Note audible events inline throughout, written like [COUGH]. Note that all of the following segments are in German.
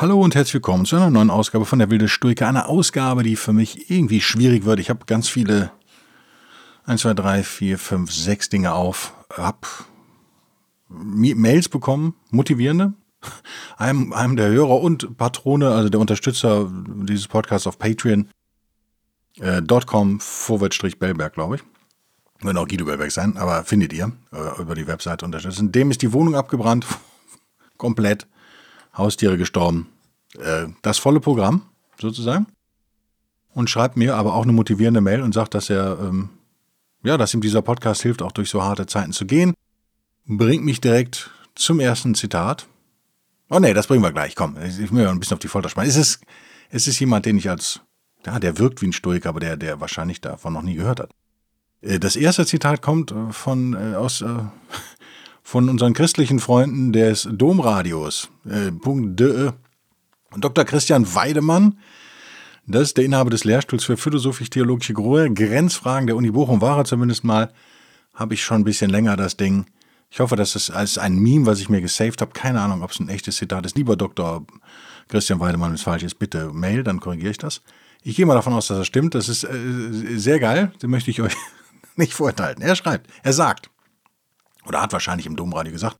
Hallo und herzlich willkommen zu einer neuen Ausgabe von der Wilde Stoiker. Eine Ausgabe, die für mich irgendwie schwierig wird. Ich habe ganz viele 1, 2, 3, 4, 5, 6 Dinge auf. Hab Mails bekommen, motivierende. [LAUGHS] Einem, einem der Hörer und Patrone, also der Unterstützer dieses Podcasts auf Patreon. Äh, .com Bellberg, glaube ich. Wird auch Guido Bellberg sein, aber findet ihr äh, über die Webseite unterstützen. Dem ist die Wohnung abgebrannt. [LAUGHS] Komplett. Haustiere gestorben. Äh, das volle Programm sozusagen. Und schreibt mir aber auch eine motivierende Mail und sagt, dass er, ähm, ja, dass ihm dieser Podcast hilft, auch durch so harte Zeiten zu gehen. Bringt mich direkt zum ersten Zitat. Oh nee, das bringen wir gleich. Komm, ich will ja ein bisschen auf die Folter spannen. Es ist, es ist jemand, den ich als, ja, der wirkt wie ein Stoiker, aber der, der wahrscheinlich davon noch nie gehört hat. Äh, das erste Zitat kommt äh, von, äh, aus, äh, [LAUGHS] von unseren christlichen Freunden des Domradios. Äh, .de. Dr. Christian Weidemann, das ist der Inhaber des Lehrstuhls für philosophisch-theologische Grenzfragen der Uni Bochum, war er zumindest mal. Habe ich schon ein bisschen länger das Ding. Ich hoffe, dass es als ein Meme, was ich mir gesaved habe. Keine Ahnung, ob es ein echtes Zitat ist. Lieber Dr. Christian Weidemann, wenn es falsch ist, bitte mail, dann korrigiere ich das. Ich gehe mal davon aus, dass das stimmt. Das ist äh, sehr geil. Den möchte ich euch [LAUGHS] nicht vorenthalten. Er schreibt, er sagt, oder hat wahrscheinlich im Domradio gesagt,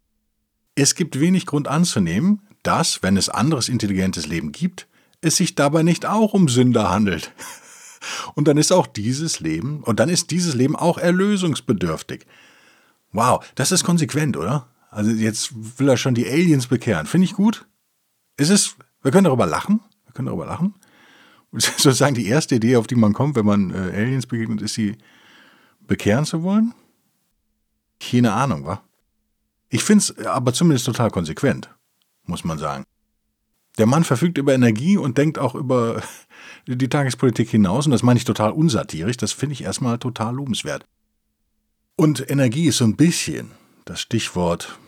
es gibt wenig Grund anzunehmen, dass, wenn es anderes intelligentes Leben gibt, es sich dabei nicht auch um Sünder handelt. [LAUGHS] Und dann ist auch dieses Leben, und dann ist dieses Leben auch erlösungsbedürftig. Wow, das ist konsequent, oder? Also jetzt will er schon die Aliens bekehren. Finde ich gut. Ist es, wir können darüber lachen. Wir können darüber lachen. [LAUGHS] Sozusagen die erste Idee, auf die man kommt, wenn man äh, Aliens begegnet, ist sie bekehren zu wollen. Keine Ahnung, wa? Ich finde es aber zumindest total konsequent, muss man sagen. Der Mann verfügt über Energie und denkt auch über [LAUGHS] die Tagespolitik hinaus. Und das meine ich total unsatirisch. Das finde ich erstmal total lobenswert. Und Energie ist so ein bisschen das Stichwort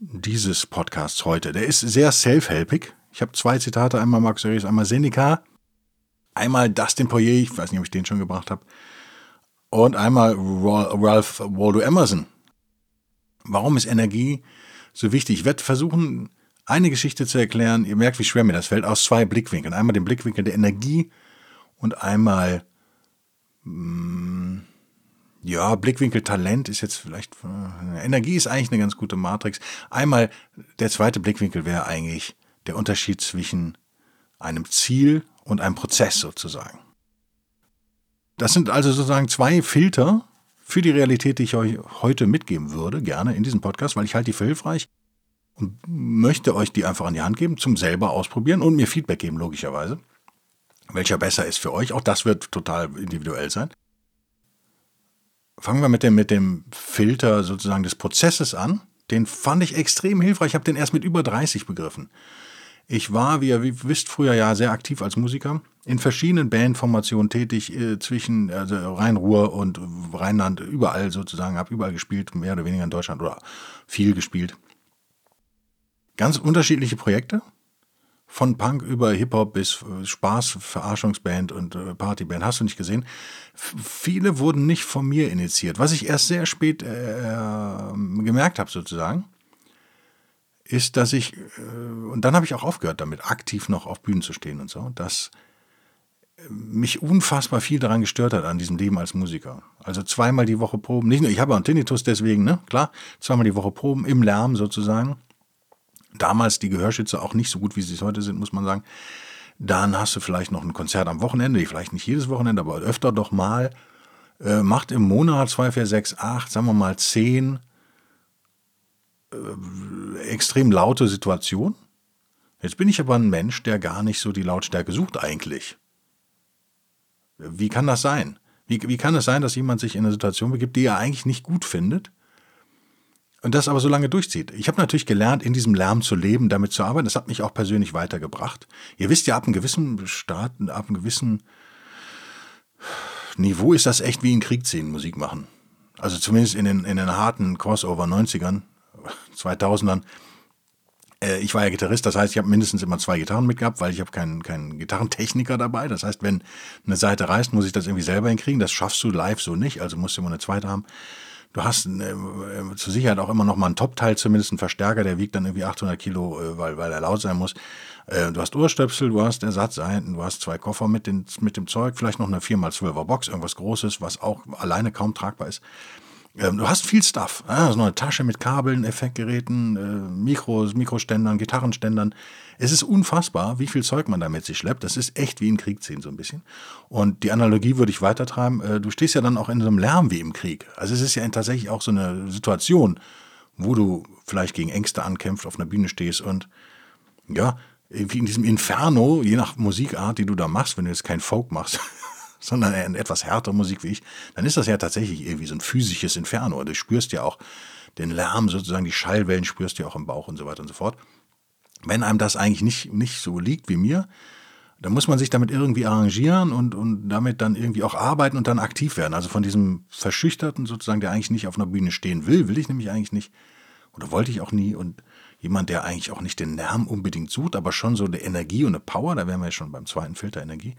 dieses Podcasts heute. Der ist sehr self-helpig. Ich habe zwei Zitate, einmal Marcus Aurelius, einmal Seneca, einmal Dustin Poirier, ich weiß nicht, ob ich den schon gebracht habe, und einmal Ralph Waldo Emerson. Warum ist Energie so wichtig? Ich werde versuchen, eine Geschichte zu erklären. Ihr merkt, wie schwer mir das fällt, aus zwei Blickwinkeln. Einmal den Blickwinkel der Energie und einmal, mh, mm, ja, Blickwinkel Talent ist jetzt vielleicht, äh, Energie ist eigentlich eine ganz gute Matrix. Einmal, der zweite Blickwinkel wäre eigentlich der Unterschied zwischen einem Ziel und einem Prozess sozusagen. Das sind also sozusagen zwei Filter, für die Realität, die ich euch heute mitgeben würde, gerne in diesem Podcast, weil ich halte die für hilfreich und möchte euch die einfach an die Hand geben zum selber ausprobieren und mir Feedback geben, logischerweise. Welcher besser ist für euch. Auch das wird total individuell sein. Fangen wir mit dem, mit dem Filter sozusagen des Prozesses an. Den fand ich extrem hilfreich. Ich habe den erst mit über 30 begriffen. Ich war, wie ihr wisst, früher ja sehr aktiv als Musiker, in verschiedenen Bandformationen tätig, äh, zwischen also Rhein-Ruhr und Rheinland, überall sozusagen, habe überall gespielt, mehr oder weniger in Deutschland oder viel gespielt. Ganz unterschiedliche Projekte, von Punk über Hip-Hop bis äh, Spaß, Verarschungsband und äh, Partyband, hast du nicht gesehen. F viele wurden nicht von mir initiiert, was ich erst sehr spät äh, gemerkt habe sozusagen ist, dass ich, äh, und dann habe ich auch aufgehört damit, aktiv noch auf Bühnen zu stehen und so, dass mich unfassbar viel daran gestört hat an diesem Leben als Musiker. Also zweimal die Woche Proben, nicht nur, ich habe auch einen Tinnitus deswegen, ne, klar, zweimal die Woche Proben im Lärm sozusagen. Damals die Gehörschütze auch nicht so gut, wie sie es heute sind, muss man sagen. Dann hast du vielleicht noch ein Konzert am Wochenende, vielleicht nicht jedes Wochenende, aber öfter doch mal. Äh, macht im Monat 2, 4, 6, 8, sagen wir mal 10 äh, extrem laute Situation. Jetzt bin ich aber ein Mensch, der gar nicht so die Lautstärke sucht eigentlich. Wie kann das sein? Wie, wie kann es sein, dass jemand sich in eine Situation begibt, die er eigentlich nicht gut findet, und das aber so lange durchzieht. Ich habe natürlich gelernt, in diesem Lärm zu leben, damit zu arbeiten. Das hat mich auch persönlich weitergebracht. Ihr wisst ja, ab einem gewissen Start, ab einem gewissen Niveau ist das echt wie in Krieg ziehen, Musik machen. Also zumindest in den, in den harten Crossover 90ern, 2000ern. [LAUGHS] Äh, ich war ja Gitarrist, das heißt, ich habe mindestens immer zwei Gitarren mitgehabt, weil ich habe keinen, keinen Gitarrentechniker dabei. Das heißt, wenn eine Seite reißt, muss ich das irgendwie selber hinkriegen. Das schaffst du live so nicht, also musst du immer eine zweite haben. Du hast äh, zur Sicherheit auch immer noch mal einen Top-Teil, zumindest einen Verstärker, der wiegt dann irgendwie 800 Kilo, äh, weil, weil er laut sein muss. Äh, du hast Ohrstöpsel, du hast Ersatzeinten, du hast zwei Koffer mit, den, mit dem Zeug, vielleicht noch eine 4x12er Box, irgendwas Großes, was auch alleine kaum tragbar ist. Du hast viel Stuff. Ja, noch eine Tasche mit Kabeln, Effektgeräten, äh, Mikros, Mikroständern, Gitarrenständern. Es ist unfassbar, wie viel Zeug man da mit sich schleppt. Das ist echt wie in Krieg ziehen so ein bisschen. Und die Analogie würde ich weitertreiben. Äh, du stehst ja dann auch in so einem Lärm wie im Krieg. Also es ist ja tatsächlich auch so eine Situation, wo du vielleicht gegen Ängste ankämpft, auf einer Bühne stehst und ja, irgendwie in diesem Inferno, je nach Musikart, die du da machst, wenn du jetzt kein Folk machst, [LAUGHS] sondern eine etwas härtere Musik wie ich, dann ist das ja tatsächlich irgendwie so ein physisches Inferno. Du spürst ja auch den Lärm, sozusagen die Schallwellen spürst du ja auch im Bauch und so weiter und so fort. Wenn einem das eigentlich nicht, nicht so liegt wie mir, dann muss man sich damit irgendwie arrangieren und, und damit dann irgendwie auch arbeiten und dann aktiv werden. Also von diesem Verschüchterten sozusagen, der eigentlich nicht auf einer Bühne stehen will, will ich nämlich eigentlich nicht oder wollte ich auch nie und jemand, der eigentlich auch nicht den Lärm unbedingt sucht, aber schon so eine Energie und eine Power, da wären wir ja schon beim zweiten Filter Energie,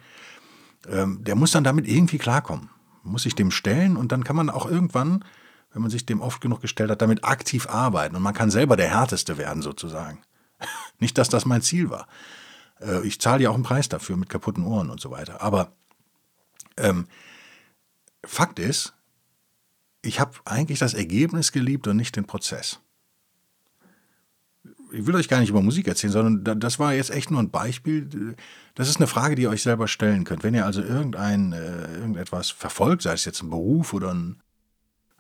ähm, der muss dann damit irgendwie klarkommen. Muss sich dem stellen und dann kann man auch irgendwann, wenn man sich dem oft genug gestellt hat, damit aktiv arbeiten und man kann selber der Härteste werden sozusagen. [LAUGHS] Nicht, dass das mein Ziel war. Äh, ich zahle ja auch einen Preis dafür mit kaputten Ohren und so weiter. Aber ähm, Fakt ist, ich habe eigentlich das Ergebnis geliebt und nicht den Prozess ich will euch gar nicht über Musik erzählen, sondern das war jetzt echt nur ein Beispiel. Das ist eine Frage, die ihr euch selber stellen könnt. Wenn ihr also irgendein, äh, irgendetwas verfolgt, sei es jetzt ein Beruf oder ein,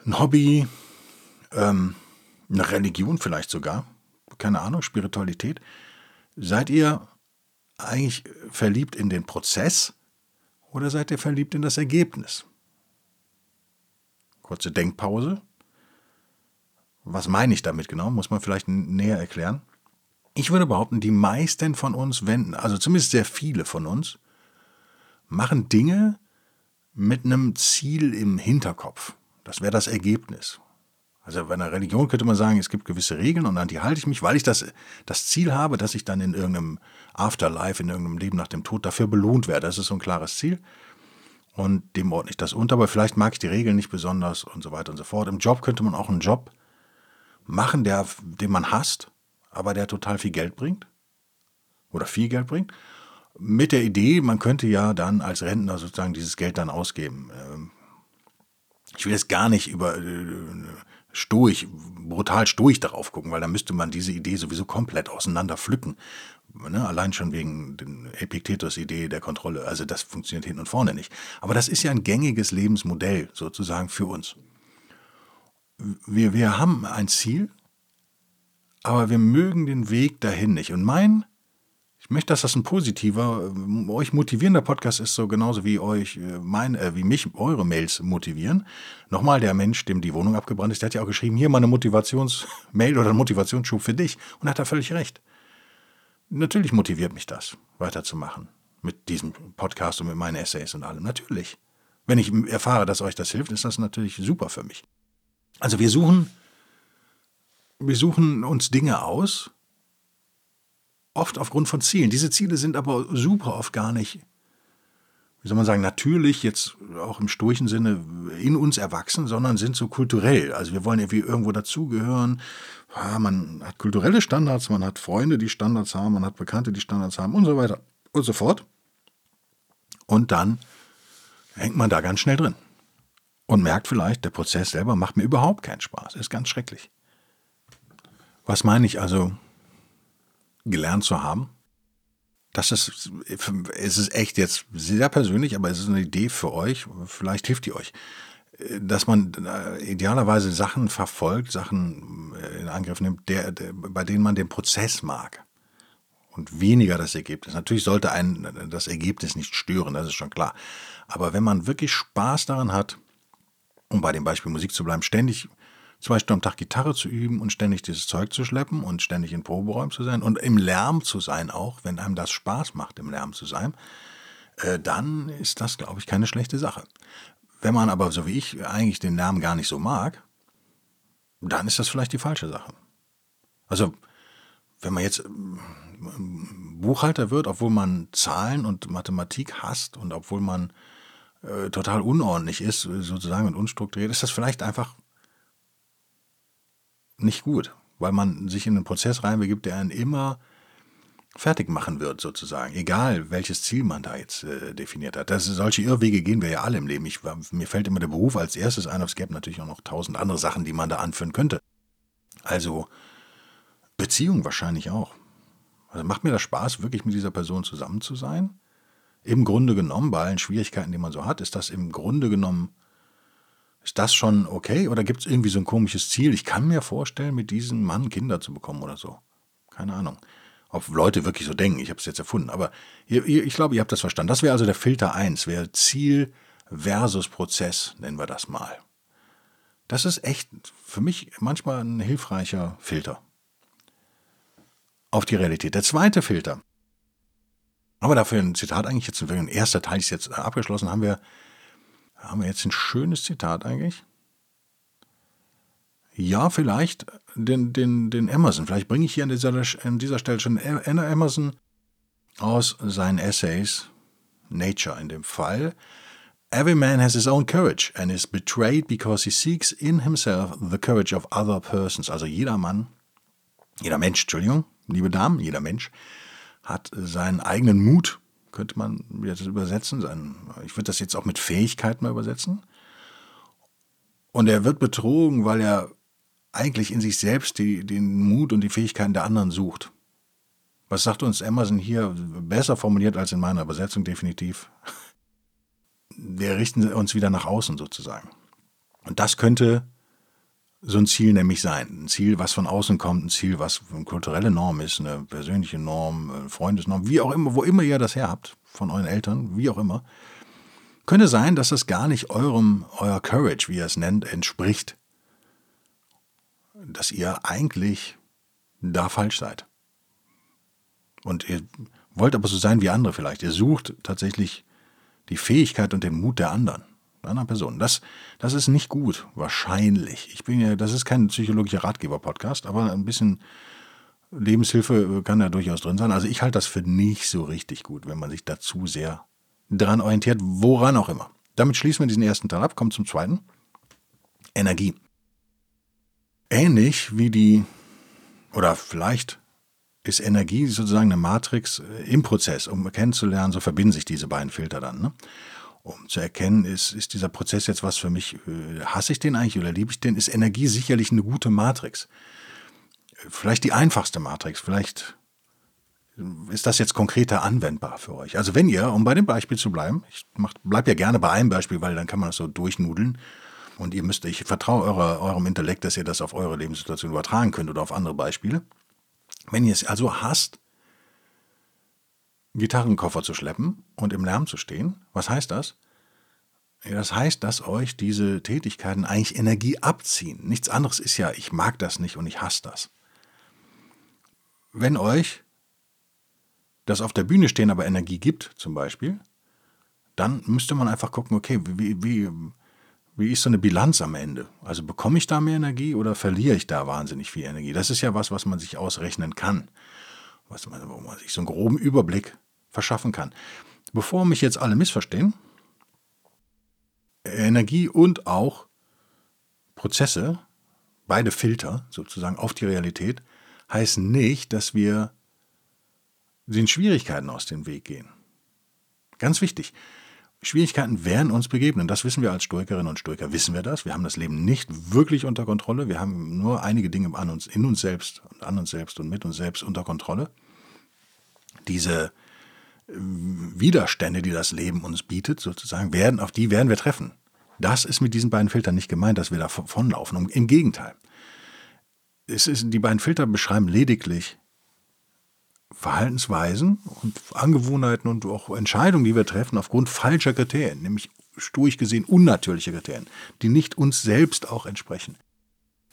ein Hobby, ähm, eine Religion vielleicht sogar, keine Ahnung, Spiritualität, seid ihr eigentlich verliebt in den Prozess oder seid ihr verliebt in das Ergebnis? Kurze Denkpause. Was meine ich damit genau? Muss man vielleicht näher erklären. Ich würde behaupten, die meisten von uns wenden, also zumindest sehr viele von uns, machen Dinge mit einem Ziel im Hinterkopf. Das wäre das Ergebnis. Also bei einer Religion könnte man sagen, es gibt gewisse Regeln und an die halte ich mich, weil ich das, das Ziel habe, dass ich dann in irgendeinem Afterlife, in irgendeinem Leben nach dem Tod dafür belohnt werde. Das ist so ein klares Ziel. Und dem ordne ich das unter, aber vielleicht mag ich die Regeln nicht besonders und so weiter und so fort. Im Job könnte man auch einen Job machen, der, den man hasst, aber der total viel Geld bringt oder viel Geld bringt, mit der Idee, man könnte ja dann als Rentner sozusagen dieses Geld dann ausgeben. Ähm, ich will jetzt gar nicht über äh, stoisch, brutal stoisch darauf gucken, weil dann müsste man diese Idee sowieso komplett auseinander pflücken. Ne? Allein schon wegen der Epiktetus-Idee der Kontrolle. Also das funktioniert hinten und vorne nicht. Aber das ist ja ein gängiges Lebensmodell sozusagen für uns wir, wir haben ein Ziel, aber wir mögen den Weg dahin nicht. Und mein, ich möchte, dass das ein positiver, äh, euch motivierender Podcast ist, so genauso wie euch, äh, mein, äh, wie mich eure Mails motivieren. Nochmal, der Mensch, dem die Wohnung abgebrannt ist, der hat ja auch geschrieben, hier mal eine Motivationsmail [LAUGHS] oder ein Motivationsschub für dich. Und hat da völlig recht. Natürlich motiviert mich das, weiterzumachen. Mit diesem Podcast und mit meinen Essays und allem. Natürlich. Wenn ich erfahre, dass euch das hilft, ist das natürlich super für mich. Also wir suchen, wir suchen uns Dinge aus, oft aufgrund von Zielen. Diese Ziele sind aber super oft gar nicht, wie soll man sagen, natürlich jetzt auch im sturchen Sinne in uns erwachsen, sondern sind so kulturell. Also wir wollen irgendwie irgendwo dazugehören. Ja, man hat kulturelle Standards, man hat Freunde, die Standards haben, man hat Bekannte, die Standards haben und so weiter und so fort. Und dann hängt man da ganz schnell drin und merkt vielleicht, der Prozess selber macht mir überhaupt keinen Spaß, ist ganz schrecklich. Was meine ich also gelernt zu haben? Das ist, es ist echt jetzt sehr persönlich, aber es ist eine Idee für euch, vielleicht hilft die euch, dass man äh, idealerweise Sachen verfolgt, Sachen äh, in Angriff nimmt, der, der, bei denen man den Prozess mag und weniger das Ergebnis. Natürlich sollte einen das Ergebnis nicht stören, das ist schon klar. Aber wenn man wirklich Spaß daran hat, um bei dem Beispiel Musik zu bleiben, ständig zwei Stunden am Tag Gitarre zu üben und ständig dieses Zeug zu schleppen und ständig in Proberäumen zu sein und im Lärm zu sein auch, wenn einem das Spaß macht, im Lärm zu sein, äh, dann ist das, glaube ich, keine schlechte Sache. Wenn man aber, so wie ich, eigentlich den Lärm gar nicht so mag, dann ist das vielleicht die falsche Sache. Also, wenn man jetzt ähm, Buchhalter wird, obwohl man Zahlen und Mathematik hasst und obwohl man äh, total unordentlich ist, sozusagen und unstrukturiert, ist das vielleicht einfach nicht gut, weil man sich in einen Prozess reinbegibt, der einen immer fertig machen wird, sozusagen. Egal, welches Ziel man da jetzt äh, definiert hat. Das, solche Irrwege gehen wir ja alle im Leben. Ich, mir fällt immer der Beruf als erstes ein, aber es gäbe natürlich auch noch tausend andere Sachen, die man da anführen könnte. Also Beziehung wahrscheinlich auch. Also macht mir das Spaß, wirklich mit dieser Person zusammen zu sein? Im Grunde genommen, bei allen Schwierigkeiten, die man so hat, ist das im Grunde genommen, ist das schon okay? Oder gibt es irgendwie so ein komisches Ziel? Ich kann mir vorstellen, mit diesem Mann Kinder zu bekommen oder so. Keine Ahnung ob Leute wirklich so denken. Ich habe es jetzt erfunden. Aber ihr, ihr, ich glaube, ihr habt das verstanden. Das wäre also der Filter 1, wäre Ziel versus Prozess, nennen wir das mal. Das ist echt für mich manchmal ein hilfreicher Filter auf die Realität. Der zweite Filter, aber dafür ein Zitat eigentlich jetzt, ein erster Teil ist jetzt abgeschlossen, haben wir, haben wir jetzt ein schönes Zitat eigentlich. Ja, vielleicht den, den, den Emerson. Vielleicht bringe ich hier an dieser, an dieser Stelle schon Emerson aus seinen Essays, Nature in dem Fall. Every man has his own courage and is betrayed because he seeks in himself the courage of other persons. Also jeder Mann, jeder Mensch, Entschuldigung, liebe Damen, jeder Mensch hat seinen eigenen Mut, könnte man jetzt übersetzen. Sein, ich würde das jetzt auch mit Fähigkeit mal übersetzen. Und er wird betrogen, weil er eigentlich in sich selbst die, den Mut und die Fähigkeiten der anderen sucht. Was sagt uns Emerson hier besser formuliert als in meiner Übersetzung definitiv? Wir richten uns wieder nach außen sozusagen. Und das könnte so ein Ziel nämlich sein. Ein Ziel, was von außen kommt, ein Ziel, was eine kulturelle Norm ist, eine persönliche Norm, eine Freundesnorm, wie auch immer, wo immer ihr das her habt, von euren Eltern, wie auch immer. Könnte sein, dass das gar nicht eurem, euer Courage, wie ihr es nennt, entspricht dass ihr eigentlich da falsch seid. Und ihr wollt aber so sein wie andere vielleicht. Ihr sucht tatsächlich die Fähigkeit und den Mut der anderen, der anderen Person. Das, das ist nicht gut, wahrscheinlich. Ich bin ja, das ist kein psychologischer Ratgeber-Podcast, aber ein bisschen Lebenshilfe kann da durchaus drin sein. Also ich halte das für nicht so richtig gut, wenn man sich dazu sehr dran orientiert, woran auch immer. Damit schließen wir diesen ersten Teil ab, kommen zum zweiten. Energie ähnlich wie die, oder vielleicht ist Energie sozusagen eine Matrix äh, im Prozess, um kennenzulernen, so verbinden sich diese beiden Filter dann. Ne? Um zu erkennen, ist, ist dieser Prozess jetzt was für mich, äh, hasse ich den eigentlich oder liebe ich den, ist Energie sicherlich eine gute Matrix. Vielleicht die einfachste Matrix, vielleicht ist das jetzt konkreter anwendbar für euch. Also wenn ihr, um bei dem Beispiel zu bleiben, ich bleibe ja gerne bei einem Beispiel, weil dann kann man das so durchnudeln, und ihr müsst, ich vertraue eure, eurem Intellekt, dass ihr das auf eure Lebenssituation übertragen könnt oder auf andere Beispiele. Wenn ihr es also hasst, Gitarrenkoffer zu schleppen und im Lärm zu stehen, was heißt das? Das heißt, dass euch diese Tätigkeiten eigentlich Energie abziehen. Nichts anderes ist ja, ich mag das nicht und ich hasse das. Wenn euch das auf der Bühne stehen aber Energie gibt, zum Beispiel, dann müsste man einfach gucken, okay, wie, wie, wie ist so eine Bilanz am Ende? Also bekomme ich da mehr Energie oder verliere ich da wahnsinnig viel Energie? Das ist ja was, was man sich ausrechnen kann, was man, wo man sich so einen groben Überblick verschaffen kann. Bevor mich jetzt alle missverstehen, Energie und auch Prozesse, beide Filter sozusagen auf die Realität, heißen nicht, dass wir den Schwierigkeiten aus dem Weg gehen. Ganz wichtig. Schwierigkeiten werden uns begegnen. Das wissen wir als Stoikerinnen und Stoiker, wissen wir das. Wir haben das Leben nicht wirklich unter Kontrolle. Wir haben nur einige Dinge an uns, in uns selbst und an uns selbst und mit uns selbst unter Kontrolle. Diese äh, Widerstände, die das Leben uns bietet, sozusagen, werden, auf die werden wir treffen. Das ist mit diesen beiden Filtern nicht gemeint, dass wir davonlaufen. Im Gegenteil. Es ist, die beiden Filter beschreiben lediglich Verhaltensweisen und Angewohnheiten und auch Entscheidungen, die wir treffen, aufgrund falscher Kriterien, nämlich stoisch gesehen unnatürlicher Kriterien, die nicht uns selbst auch entsprechen.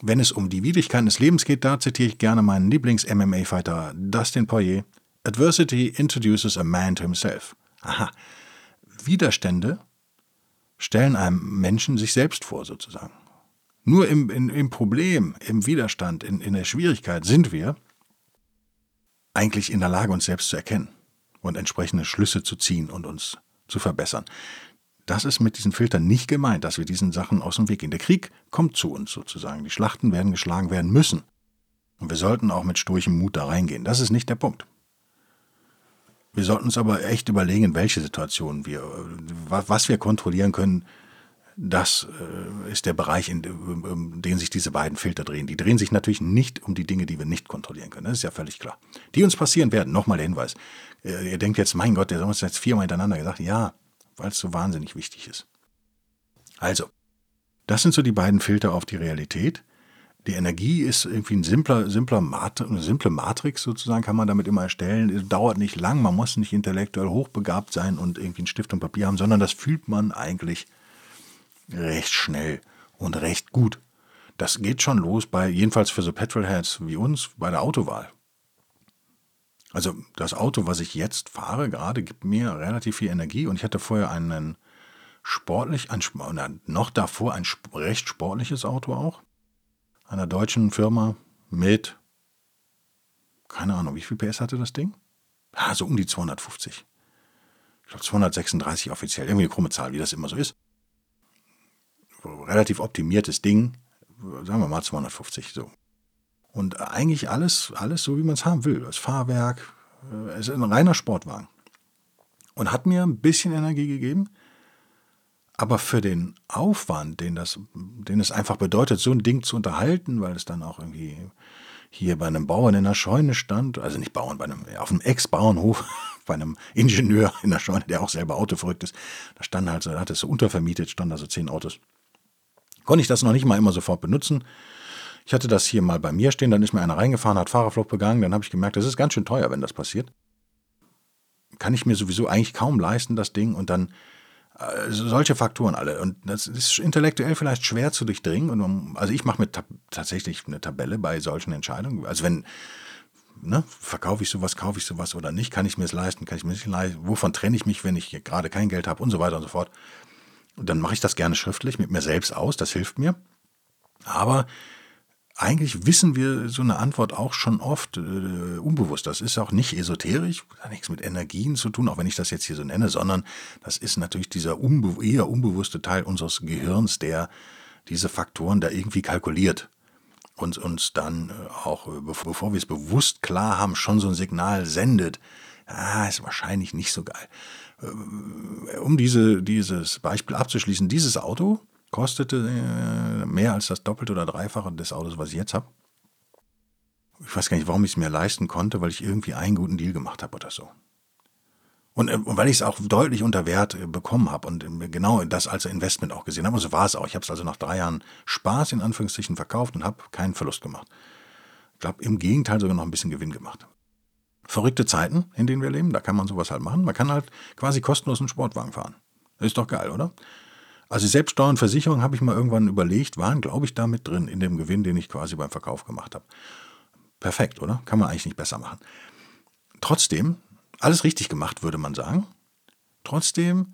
Wenn es um die Widrigkeiten des Lebens geht, da zitiere ich gerne meinen Lieblings-MMA-Fighter Dustin Poirier. Adversity introduces a man to himself. Aha. Widerstände stellen einem Menschen sich selbst vor, sozusagen. Nur im, in, im Problem, im Widerstand, in, in der Schwierigkeit sind wir eigentlich in der Lage, uns selbst zu erkennen und entsprechende Schlüsse zu ziehen und uns zu verbessern. Das ist mit diesen Filtern nicht gemeint, dass wir diesen Sachen aus dem Weg gehen. Der Krieg kommt zu uns sozusagen. Die Schlachten werden geschlagen werden müssen. Und wir sollten auch mit sturchem Mut da reingehen. Das ist nicht der Punkt. Wir sollten uns aber echt überlegen, welche Situationen wir, was wir kontrollieren können. Das äh, ist der Bereich, in dem sich diese beiden Filter drehen. Die drehen sich natürlich nicht um die Dinge, die wir nicht kontrollieren können. Das ist ja völlig klar. Die uns passieren werden. Nochmal der Hinweis. Äh, ihr denkt jetzt, mein Gott, der hat uns jetzt viermal hintereinander gesagt. Ja, weil es so wahnsinnig wichtig ist. Also, das sind so die beiden Filter auf die Realität. Die Energie ist irgendwie ein simpler, simpler Mat eine simple Matrix sozusagen, kann man damit immer erstellen. Es dauert nicht lang, man muss nicht intellektuell hochbegabt sein und irgendwie einen Stift und Papier haben, sondern das fühlt man eigentlich recht schnell und recht gut. Das geht schon los bei, jedenfalls für so Petrolheads wie uns, bei der Autowahl. Also das Auto, was ich jetzt fahre, gerade gibt mir relativ viel Energie und ich hatte vorher einen sportlich, ein, noch davor ein recht sportliches Auto auch einer deutschen Firma mit, keine Ahnung, wie viel PS hatte das Ding? Ah, so um die 250. Ich glaube 236 offiziell, irgendwie eine krumme Zahl, wie das immer so ist. Relativ optimiertes Ding, sagen wir mal 250 so. Und eigentlich alles, alles so, wie man es haben will. Das Fahrwerk, äh, es ist ein reiner Sportwagen. Und hat mir ein bisschen Energie gegeben. Aber für den Aufwand, den, das, den es einfach bedeutet, so ein Ding zu unterhalten, weil es dann auch irgendwie hier bei einem Bauern in der Scheune stand, also nicht Bauern, bei einem, auf einem Ex-Bauernhof, [LAUGHS] bei einem Ingenieur in der Scheune, der auch selber autoverrückt ist, da stand halt so, da hat es so untervermietet, standen da so zehn Autos. Konnte ich das noch nicht mal immer sofort benutzen. Ich hatte das hier mal bei mir stehen, dann ist mir einer reingefahren, hat Fahrerflucht begangen, dann habe ich gemerkt, das ist ganz schön teuer, wenn das passiert. Kann ich mir sowieso eigentlich kaum leisten, das Ding, und dann also solche Faktoren alle. Und das ist intellektuell vielleicht schwer zu durchdringen. Und man, also ich mache mir tatsächlich eine Tabelle bei solchen Entscheidungen. Also wenn, ne, verkaufe ich sowas, kaufe ich sowas oder nicht, kann ich mir es leisten, kann ich mir nicht leisten, wovon trenne ich mich, wenn ich gerade kein Geld habe und so weiter und so fort. Dann mache ich das gerne schriftlich mit mir selbst aus, das hilft mir. Aber eigentlich wissen wir so eine Antwort auch schon oft äh, unbewusst. Das ist auch nicht esoterisch, hat nichts mit Energien zu tun, auch wenn ich das jetzt hier so nenne, sondern das ist natürlich dieser unbe eher unbewusste Teil unseres Gehirns, der diese Faktoren da irgendwie kalkuliert und uns dann äh, auch, äh, bevor wir es bewusst klar haben, schon so ein Signal sendet. Ah, ist wahrscheinlich nicht so geil. Äh, um diese, dieses Beispiel abzuschließen, dieses Auto, kostete äh, mehr als das Doppelte oder Dreifache des Autos, was ich jetzt habe. Ich weiß gar nicht, warum ich es mir leisten konnte, weil ich irgendwie einen guten Deal gemacht habe oder so. Und, äh, und weil ich es auch deutlich unter Wert äh, bekommen habe und genau das als Investment auch gesehen habe. Und so war es auch. Ich habe es also nach drei Jahren Spaß in Anführungszeichen verkauft und habe keinen Verlust gemacht. Ich glaube, im Gegenteil sogar noch ein bisschen Gewinn gemacht. Verrückte Zeiten, in denen wir leben, da kann man sowas halt machen. Man kann halt quasi kostenlos einen Sportwagen fahren. ist doch geil, oder? Also Selbststeuer und Versicherung habe ich mal irgendwann überlegt, waren, glaube ich, da mit drin in dem Gewinn, den ich quasi beim Verkauf gemacht habe. Perfekt, oder? Kann man eigentlich nicht besser machen. Trotzdem, alles richtig gemacht, würde man sagen. Trotzdem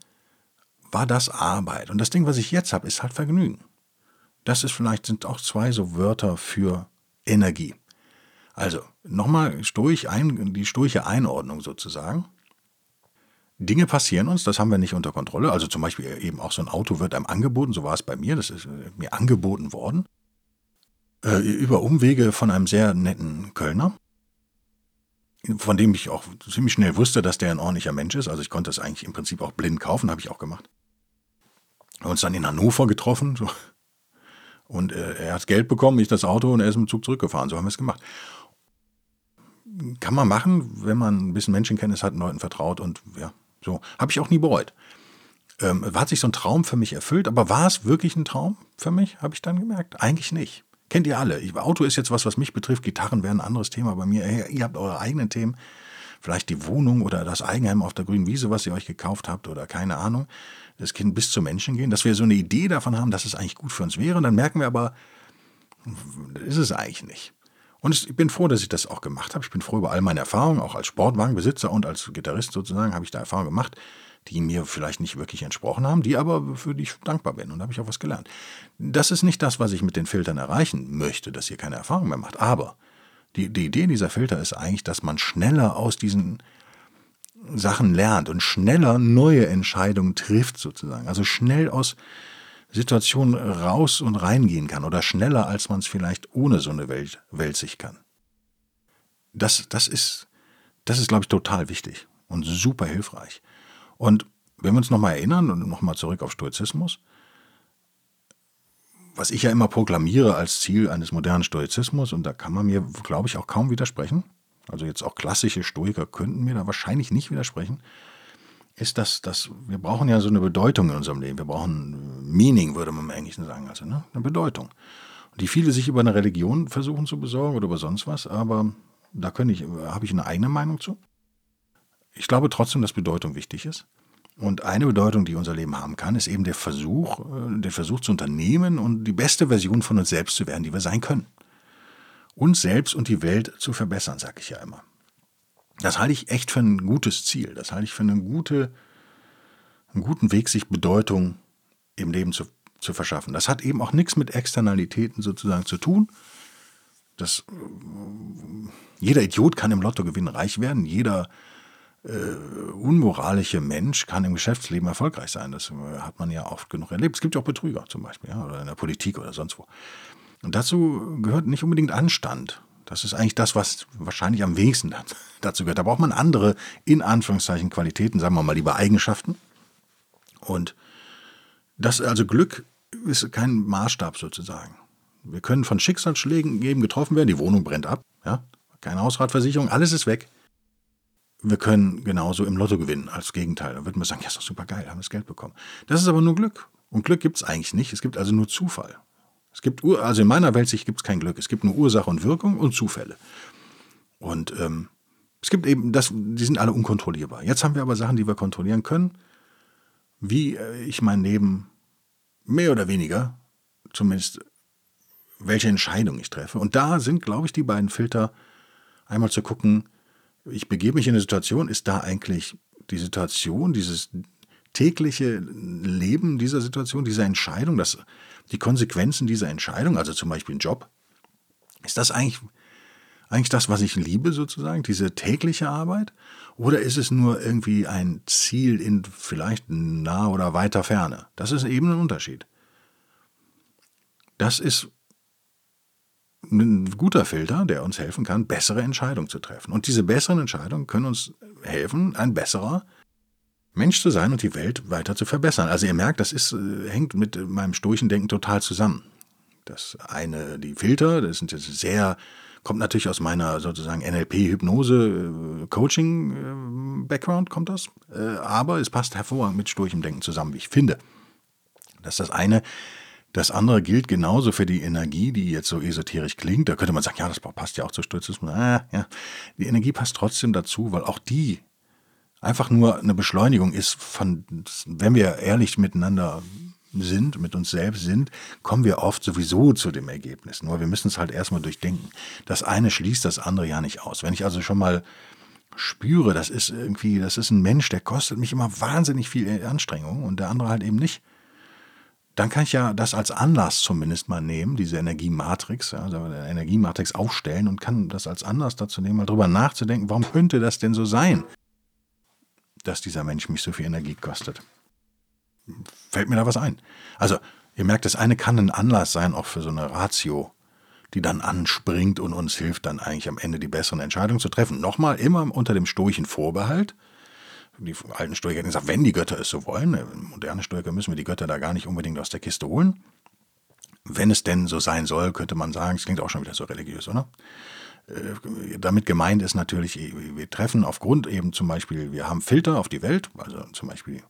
war das Arbeit. Und das Ding, was ich jetzt habe, ist halt Vergnügen. Das ist vielleicht, sind auch zwei so Wörter für Energie. Also, nochmal stoisch ein, die sturche Einordnung sozusagen. Dinge passieren uns, das haben wir nicht unter Kontrolle. Also zum Beispiel eben auch so ein Auto wird einem angeboten, so war es bei mir, das ist äh, mir angeboten worden. Äh, über Umwege von einem sehr netten Kölner, von dem ich auch ziemlich schnell wusste, dass der ein ordentlicher Mensch ist. Also ich konnte es eigentlich im Prinzip auch blind kaufen, habe ich auch gemacht. Wir haben uns dann in Hannover getroffen so. und äh, er hat Geld bekommen, ich das Auto und er ist im Zug zurückgefahren. So haben wir es gemacht kann man machen, wenn man ein bisschen Menschenkenntnis hat, Leuten vertraut und ja, so, habe ich auch nie bereut. Ähm, hat sich so ein Traum für mich erfüllt, aber war es wirklich ein Traum für mich, habe ich dann gemerkt? Eigentlich nicht. Kennt ihr alle. Ich, Auto ist jetzt was, was mich betrifft. Gitarren wären ein anderes Thema bei mir. Hey, ihr habt eure eigenen Themen. Vielleicht die Wohnung oder das Eigenheim auf der grünen Wiese, was ihr euch gekauft habt oder keine Ahnung. Das Kind bis zum Menschen gehen. Dass wir so eine Idee davon haben, dass es eigentlich gut für uns wäre. Und dann merken wir aber, ist es eigentlich nicht. Und ich bin froh, dass ich das auch gemacht habe. Ich bin froh über all meine Erfahrungen, auch als Sportwagenbesitzer und als Gitarrist sozusagen habe ich da Erfahrungen gemacht, die mir vielleicht nicht wirklich entsprochen haben, die aber für die ich dankbar bin und da habe ich auch was gelernt. Das ist nicht das, was ich mit den Filtern erreichen möchte, dass ihr keine Erfahrung mehr macht. Aber die, die Idee dieser Filter ist eigentlich, dass man schneller aus diesen Sachen lernt und schneller neue Entscheidungen trifft sozusagen. Also schnell aus Situationen raus und reingehen kann oder schneller, als man es vielleicht ohne so eine Welt, Welt sich kann. Das, das ist, das ist, glaube ich, total wichtig und super hilfreich. Und wenn wir uns nochmal erinnern und nochmal zurück auf Stoizismus, was ich ja immer proklamiere als Ziel eines modernen Stoizismus, und da kann man mir, glaube ich, auch kaum widersprechen, also jetzt auch klassische Stoiker könnten mir da wahrscheinlich nicht widersprechen, ist, dass, dass wir brauchen ja so eine Bedeutung in unserem Leben. Wir brauchen Meaning, würde man im Englischen sagen, also ne? eine Bedeutung. Die viele sich über eine Religion versuchen zu besorgen oder über sonst was, aber da ich, habe ich eine eigene Meinung zu. Ich glaube trotzdem, dass Bedeutung wichtig ist. Und eine Bedeutung, die unser Leben haben kann, ist eben der Versuch, äh, der Versuch zu unternehmen und die beste Version von uns selbst zu werden, die wir sein können. Uns selbst und die Welt zu verbessern, sage ich ja immer. Das halte ich echt für ein gutes Ziel. Das halte ich für eine gute, einen guten Weg, sich Bedeutung im Leben zu, zu verschaffen. Das hat eben auch nichts mit Externalitäten sozusagen zu tun. Das, äh, jeder Idiot kann im Lottogewinn reich werden. Jeder äh, unmoralische Mensch kann im Geschäftsleben erfolgreich sein. Das äh, hat man ja oft genug erlebt. Es gibt ja auch Betrüger zum Beispiel, ja, oder in der Politik oder sonst wo. Und dazu gehört nicht unbedingt Anstand. Das ist eigentlich das, was wahrscheinlich am wenigsten dazu gehört. Da braucht man andere, in Anführungszeichen, Qualitäten, sagen wir mal lieber Eigenschaften. Und das, also Glück ist kein Maßstab sozusagen. Wir können von Schicksalsschlägen eben getroffen werden, die Wohnung brennt ab, ja, keine Hausratversicherung, alles ist weg wir können genauso im Lotto gewinnen als Gegenteil. Da würde man sagen, ja, ist doch super geil, haben das Geld bekommen. Das ist aber nur Glück. Und Glück gibt es eigentlich nicht. Es gibt also nur Zufall. Es gibt, also in meiner Welt gibt es kein Glück. Es gibt nur Ursache und Wirkung und Zufälle. Und ähm, es gibt eben, das, die sind alle unkontrollierbar. Jetzt haben wir aber Sachen, die wir kontrollieren können, wie äh, ich mein Leben mehr oder weniger, zumindest welche Entscheidung ich treffe. Und da sind, glaube ich, die beiden Filter einmal zu gucken, ich begebe mich in eine Situation, ist da eigentlich die Situation, dieses tägliche Leben dieser Situation, dieser Entscheidung, das, die Konsequenzen dieser Entscheidung, also zum Beispiel ein Job, ist das eigentlich, eigentlich das, was ich liebe sozusagen, diese tägliche Arbeit? Oder ist es nur irgendwie ein Ziel in vielleicht naher oder weiter Ferne? Das ist eben ein Unterschied. Das ist ein guter Filter, der uns helfen kann, bessere Entscheidungen zu treffen. Und diese besseren Entscheidungen können uns helfen, ein besserer Mensch zu sein und die Welt weiter zu verbessern. Also ihr merkt, das ist, äh, hängt mit meinem stoischen Denken total zusammen. Das eine, die Filter, das sind jetzt sehr, kommt natürlich aus meiner sozusagen NLP-Hypnose-Coaching-Background, äh, kommt das. Äh, aber es passt hervorragend mit stoichem zusammen, wie ich finde. Das ist das eine. Das andere gilt genauso für die Energie, die jetzt so esoterisch klingt. Da könnte man sagen, ja, das passt ja auch zu Stoizismus. Ah, ja. Die Energie passt trotzdem dazu, weil auch die einfach nur eine Beschleunigung ist von, wenn wir ehrlich miteinander sind, mit uns selbst sind, kommen wir oft sowieso zu dem Ergebnis. Nur wir müssen es halt erstmal durchdenken. Das eine schließt das andere ja nicht aus. Wenn ich also schon mal spüre, das ist irgendwie, das ist ein Mensch, der kostet mich immer wahnsinnig viel Anstrengung und der andere halt eben nicht dann kann ich ja das als Anlass zumindest mal nehmen, diese Energiematrix, also eine Energiematrix aufstellen und kann das als Anlass dazu nehmen, mal drüber nachzudenken, warum könnte das denn so sein, dass dieser Mensch mich so viel Energie kostet? Fällt mir da was ein? Also, ihr merkt, das eine kann ein Anlass sein, auch für so eine Ratio, die dann anspringt und uns hilft, dann eigentlich am Ende die besseren Entscheidungen zu treffen. Nochmal, immer unter dem stoischen Vorbehalt, die alten Stoiker hätten gesagt, wenn die Götter es so wollen, äh, moderne Stoiker müssen wir die Götter da gar nicht unbedingt aus der Kiste holen. Wenn es denn so sein soll, könnte man sagen, es klingt auch schon wieder so religiös, oder? Äh, damit gemeint ist natürlich, wir treffen aufgrund eben zum Beispiel, wir haben Filter auf die Welt, also zum Beispiel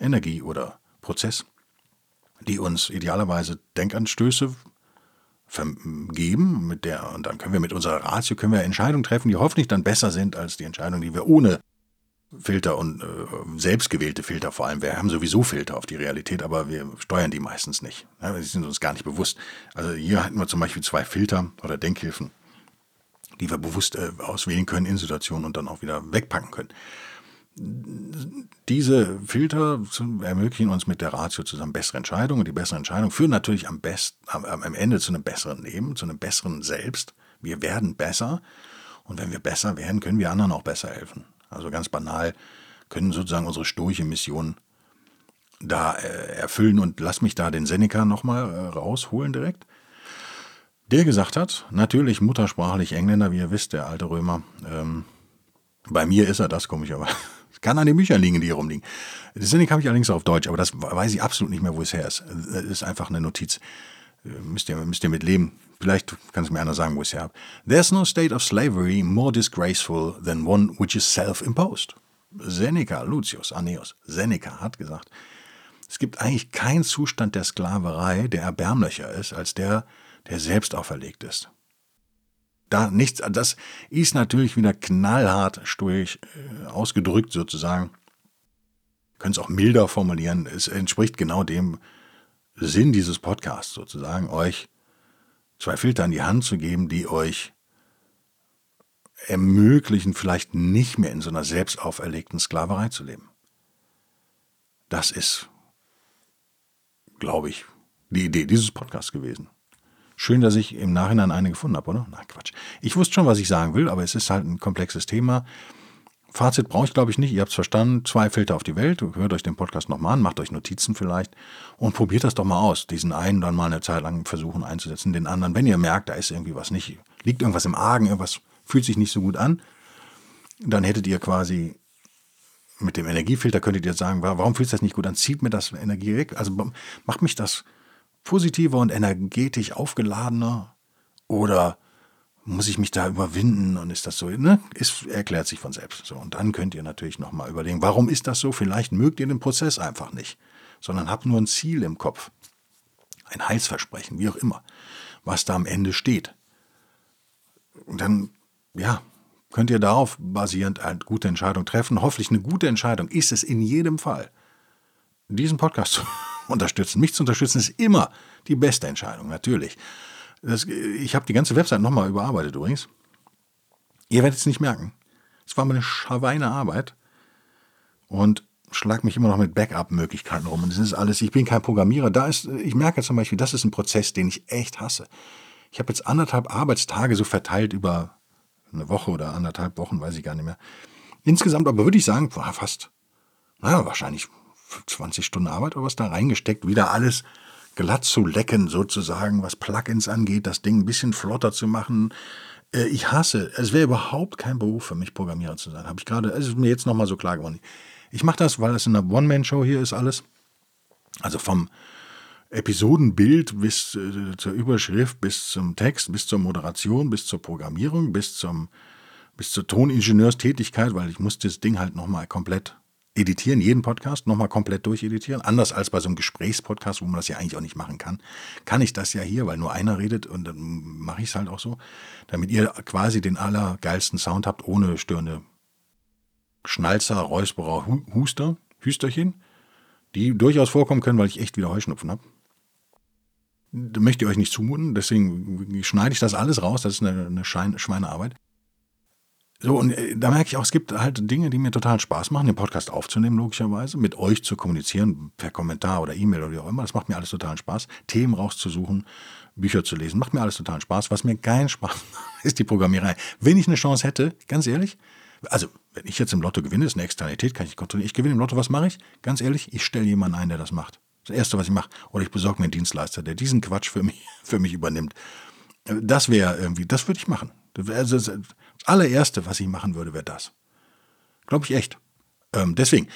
Energie oder Prozess, die uns idealerweise Denkanstöße geben, mit der, und dann können wir mit unserer Ratio können wir Entscheidungen treffen, die hoffentlich dann besser sind als die Entscheidungen, die wir ohne Filter und äh, selbstgewählte Filter vor allem. Wir haben sowieso Filter auf die Realität, aber wir steuern die meistens nicht. Ja, die sind uns gar nicht bewusst. Also hier hatten wir zum Beispiel zwei Filter oder Denkhilfen, die wir bewusst äh, auswählen können in Situationen und dann auch wieder wegpacken können. Diese Filter ermöglichen uns mit der Ratio zusammen bessere Entscheidungen. Und die besseren Entscheidungen führen natürlich am, best, am, am Ende zu einem besseren Leben, zu einem besseren Selbst. Wir werden besser. Und wenn wir besser werden, können wir anderen auch besser helfen. Also ganz banal können sozusagen unsere stoische Mission da äh, erfüllen. Und lass mich da den Seneca nochmal äh, rausholen direkt. Der gesagt hat, natürlich muttersprachlich Engländer, wie ihr wisst, der alte Römer. Ähm, bei mir ist er das, komischerweise. [LAUGHS] Kann an den Büchern liegen, die hier rumliegen. Das Seneca habe ich allerdings auf Deutsch, aber das weiß ich absolut nicht mehr, wo es her ist. Das ist einfach eine Notiz. Äh, müsst ihr, müsst ihr mit leben. Vielleicht kann es mir einer sagen, wo ich es her habe. There's no state of slavery more disgraceful than one which is self-imposed. Seneca, Lucius, Aeneas, Seneca hat gesagt, es gibt eigentlich keinen Zustand der Sklaverei, der erbärmlicher ist, als der, der selbst auferlegt ist. Da nichts, das ist natürlich wieder knallhart stoisch äh, ausgedrückt sozusagen. Können es auch milder formulieren. Es entspricht genau dem Sinn dieses Podcasts sozusagen, euch zwei Filter in die Hand zu geben, die euch ermöglichen, vielleicht nicht mehr in so einer selbst auferlegten Sklaverei zu leben. Das ist, glaube ich, die Idee dieses Podcasts gewesen. Schön, dass ich im Nachhinein eine gefunden habe, oder? Nein, Quatsch. Ich wusste schon, was ich sagen will, aber es ist halt ein komplexes Thema. Fazit brauche ich, glaube ich, nicht. Ihr habt es verstanden. Zwei Filter auf die Welt. Hört euch den Podcast nochmal an, macht euch Notizen vielleicht und probiert das doch mal aus. Diesen einen dann mal eine Zeit lang versuchen einzusetzen, den anderen. Wenn ihr merkt, da ist irgendwie was nicht, liegt irgendwas im Argen, irgendwas fühlt sich nicht so gut an, dann hättet ihr quasi mit dem Energiefilter könntet ihr sagen, warum fühlt sich das nicht gut an? Zieht mir das Energie weg? Also macht mich das positiver und energetisch aufgeladener oder muss ich mich da überwinden und ist das so, ne? Es erklärt sich von selbst. So, und dann könnt ihr natürlich nochmal überlegen, warum ist das so? Vielleicht mögt ihr den Prozess einfach nicht, sondern habt nur ein Ziel im Kopf. Ein Heilsversprechen, wie auch immer, was da am Ende steht. Und dann, ja, könnt ihr darauf basierend eine gute Entscheidung treffen. Hoffentlich eine gute Entscheidung ist es in jedem Fall, diesen Podcast zu unterstützen. Mich zu unterstützen ist immer die beste Entscheidung, natürlich. Das, ich habe die ganze Website nochmal überarbeitet übrigens. Ihr werdet es nicht merken. Es war meine Schaweine Arbeit und schlag mich immer noch mit Backup-Möglichkeiten rum. Und das ist alles, ich bin kein Programmierer. Da ist, ich merke zum Beispiel, das ist ein Prozess, den ich echt hasse. Ich habe jetzt anderthalb Arbeitstage so verteilt über eine Woche oder anderthalb Wochen, weiß ich gar nicht mehr. Insgesamt aber würde ich sagen, fast, naja, wahrscheinlich 20 Stunden Arbeit oder was da reingesteckt, wieder alles glatt zu lecken, sozusagen, was Plugins angeht, das Ding ein bisschen flotter zu machen. Äh, ich hasse, es wäre überhaupt kein Beruf für mich, Programmierer zu sein. Habe ich gerade, es ist mir jetzt nochmal so klar geworden. Ich mache das, weil es in einer One-Man-Show hier ist alles. Also vom Episodenbild bis äh, zur Überschrift, bis zum Text, bis zur Moderation, bis zur Programmierung, bis zum bis zur Toningenieurstätigkeit, weil ich muss das Ding halt nochmal komplett editieren, jeden Podcast nochmal komplett durcheditieren. Anders als bei so einem Gesprächspodcast, wo man das ja eigentlich auch nicht machen kann, kann ich das ja hier, weil nur einer redet und dann mache ich es halt auch so, damit ihr quasi den allergeilsten Sound habt, ohne störende Schnalzer, Räusperer, Huster, Hüsterchen, die durchaus vorkommen können, weil ich echt wieder Heuschnupfen habe. Möchte ich euch nicht zumuten, deswegen schneide ich das alles raus, das ist eine, eine Schweinearbeit. So, und äh, da merke ich auch, es gibt halt Dinge, die mir total Spaß machen, den Podcast aufzunehmen, logischerweise, mit euch zu kommunizieren, per Kommentar oder E-Mail oder wie auch immer. Das macht mir alles total Spaß. Themen rauszusuchen, Bücher zu lesen, macht mir alles total Spaß. Was mir keinen Spaß macht, [LAUGHS] ist die Programmierei. Wenn ich eine Chance hätte, ganz ehrlich, also wenn ich jetzt im Lotto gewinne, ist eine Externalität, kann ich kontrollieren. Ich gewinne im Lotto, was mache ich? Ganz ehrlich, ich stelle jemanden ein, der das macht. Das Erste, was ich mache. Oder ich besorge mir einen Dienstleister, der diesen Quatsch für mich, [LAUGHS] für mich übernimmt. Das wäre irgendwie, das würde ich machen. Also, das allererste, was ich machen würde, wäre das. Glaube ich echt. Ähm, deswegen,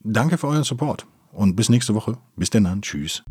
danke für euren Support und bis nächste Woche. Bis dann. Tschüss.